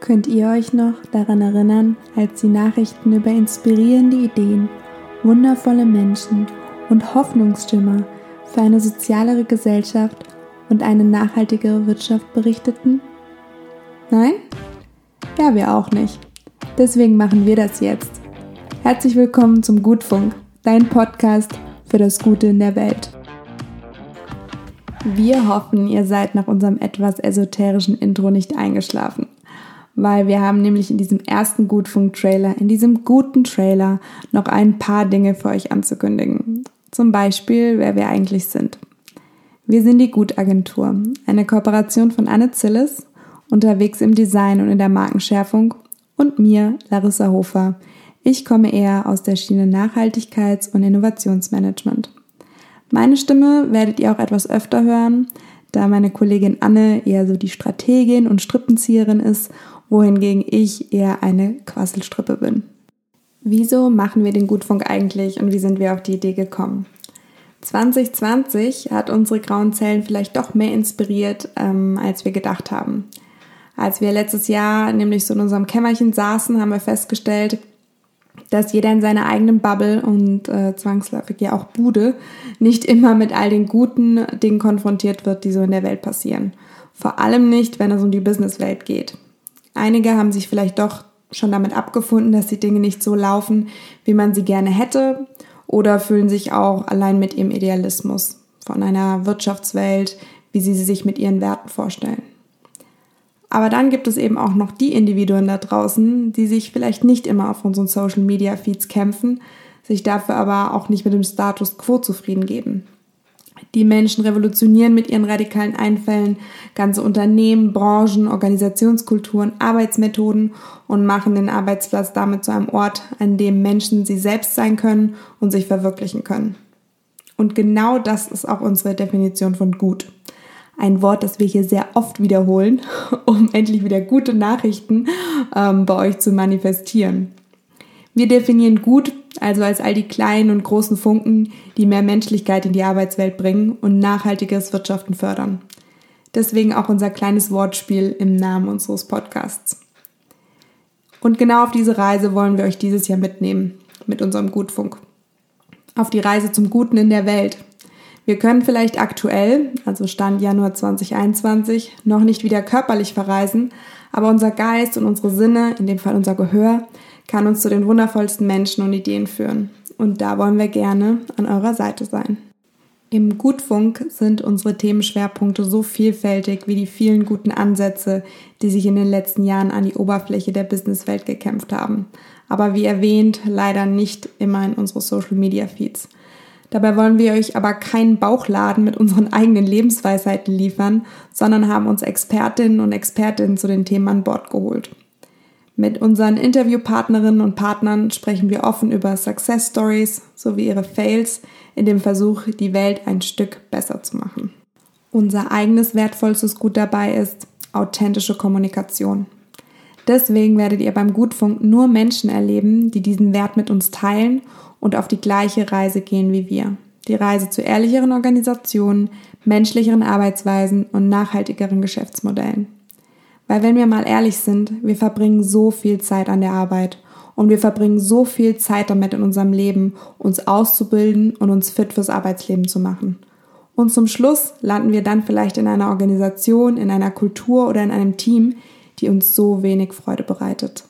Könnt ihr euch noch daran erinnern, als die Nachrichten über inspirierende Ideen, wundervolle Menschen und Hoffnungsschimmer für eine sozialere Gesellschaft und eine nachhaltigere Wirtschaft berichteten? Nein? Ja, wir auch nicht. Deswegen machen wir das jetzt. Herzlich willkommen zum Gutfunk, dein Podcast für das Gute in der Welt. Wir hoffen, ihr seid nach unserem etwas esoterischen Intro nicht eingeschlafen weil wir haben nämlich in diesem ersten Gutfunk-Trailer, in diesem guten Trailer, noch ein paar Dinge für euch anzukündigen. Zum Beispiel, wer wir eigentlich sind. Wir sind die Gutagentur, eine Kooperation von Anne Zillis, unterwegs im Design und in der Markenschärfung und mir, Larissa Hofer. Ich komme eher aus der Schiene Nachhaltigkeits- und Innovationsmanagement. Meine Stimme werdet ihr auch etwas öfter hören, da meine Kollegin Anne eher so die Strategin und Strippenzieherin ist wohingegen ich eher eine Quasselstrippe bin. Wieso machen wir den Gutfunk eigentlich und wie sind wir auf die Idee gekommen? 2020 hat unsere grauen Zellen vielleicht doch mehr inspiriert, ähm, als wir gedacht haben. Als wir letztes Jahr nämlich so in unserem Kämmerchen saßen, haben wir festgestellt, dass jeder in seiner eigenen Bubble und äh, zwangsläufig ja auch Bude nicht immer mit all den guten Dingen konfrontiert wird, die so in der Welt passieren. Vor allem nicht, wenn es um die Businesswelt geht. Einige haben sich vielleicht doch schon damit abgefunden, dass die Dinge nicht so laufen, wie man sie gerne hätte, oder fühlen sich auch allein mit ihrem Idealismus von einer Wirtschaftswelt, wie sie sie sich mit ihren Werten vorstellen. Aber dann gibt es eben auch noch die Individuen da draußen, die sich vielleicht nicht immer auf unseren Social Media Feeds kämpfen, sich dafür aber auch nicht mit dem Status quo zufrieden geben. Die Menschen revolutionieren mit ihren radikalen Einfällen ganze Unternehmen, Branchen, Organisationskulturen, Arbeitsmethoden und machen den Arbeitsplatz damit zu einem Ort, an dem Menschen sie selbst sein können und sich verwirklichen können. Und genau das ist auch unsere Definition von gut. Ein Wort, das wir hier sehr oft wiederholen, um endlich wieder gute Nachrichten ähm, bei euch zu manifestieren. Wir definieren gut also als all die kleinen und großen Funken, die mehr Menschlichkeit in die Arbeitswelt bringen und nachhaltiges Wirtschaften fördern. Deswegen auch unser kleines Wortspiel im Namen unseres Podcasts. Und genau auf diese Reise wollen wir euch dieses Jahr mitnehmen mit unserem Gutfunk. Auf die Reise zum Guten in der Welt. Wir können vielleicht aktuell, also Stand Januar 2021, noch nicht wieder körperlich verreisen, aber unser Geist und unsere Sinne, in dem Fall unser Gehör, kann uns zu den wundervollsten Menschen und Ideen führen. Und da wollen wir gerne an eurer Seite sein. Im Gutfunk sind unsere Themenschwerpunkte so vielfältig wie die vielen guten Ansätze, die sich in den letzten Jahren an die Oberfläche der Businesswelt gekämpft haben. Aber wie erwähnt, leider nicht immer in unsere Social Media Feeds. Dabei wollen wir euch aber keinen Bauchladen mit unseren eigenen Lebensweisheiten liefern, sondern haben uns Expertinnen und Expertinnen zu den Themen an Bord geholt. Mit unseren Interviewpartnerinnen und Partnern sprechen wir offen über Success Stories sowie ihre Fails in dem Versuch, die Welt ein Stück besser zu machen. Unser eigenes wertvollstes Gut dabei ist authentische Kommunikation. Deswegen werdet ihr beim Gutfunk nur Menschen erleben, die diesen Wert mit uns teilen und auf die gleiche Reise gehen wie wir. Die Reise zu ehrlicheren Organisationen, menschlicheren Arbeitsweisen und nachhaltigeren Geschäftsmodellen. Weil wenn wir mal ehrlich sind, wir verbringen so viel Zeit an der Arbeit und wir verbringen so viel Zeit damit in unserem Leben, uns auszubilden und uns fit fürs Arbeitsleben zu machen. Und zum Schluss landen wir dann vielleicht in einer Organisation, in einer Kultur oder in einem Team, die uns so wenig Freude bereitet.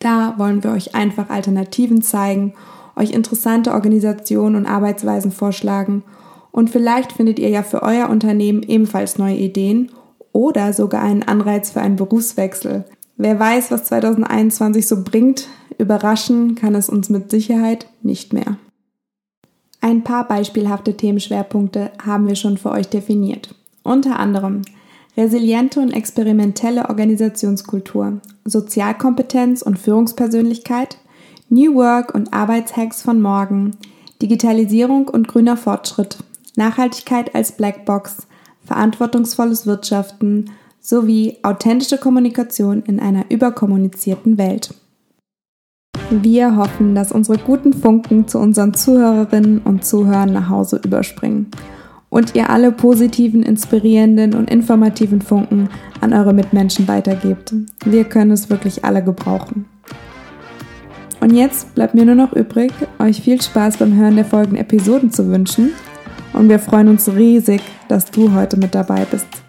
Da wollen wir euch einfach Alternativen zeigen, euch interessante Organisationen und Arbeitsweisen vorschlagen und vielleicht findet ihr ja für euer Unternehmen ebenfalls neue Ideen oder sogar einen Anreiz für einen Berufswechsel. Wer weiß, was 2021 so bringt, überraschen kann es uns mit Sicherheit nicht mehr. Ein paar beispielhafte Themenschwerpunkte haben wir schon für euch definiert. Unter anderem resiliente und experimentelle Organisationskultur, Sozialkompetenz und Führungspersönlichkeit, New Work und Arbeitshacks von morgen, Digitalisierung und grüner Fortschritt, Nachhaltigkeit als Blackbox, verantwortungsvolles Wirtschaften sowie authentische Kommunikation in einer überkommunizierten Welt. Wir hoffen, dass unsere guten Funken zu unseren Zuhörerinnen und Zuhörern nach Hause überspringen und ihr alle positiven, inspirierenden und informativen Funken an eure Mitmenschen weitergebt. Wir können es wirklich alle gebrauchen. Und jetzt bleibt mir nur noch übrig, euch viel Spaß beim Hören der folgenden Episoden zu wünschen. Und wir freuen uns riesig, dass du heute mit dabei bist.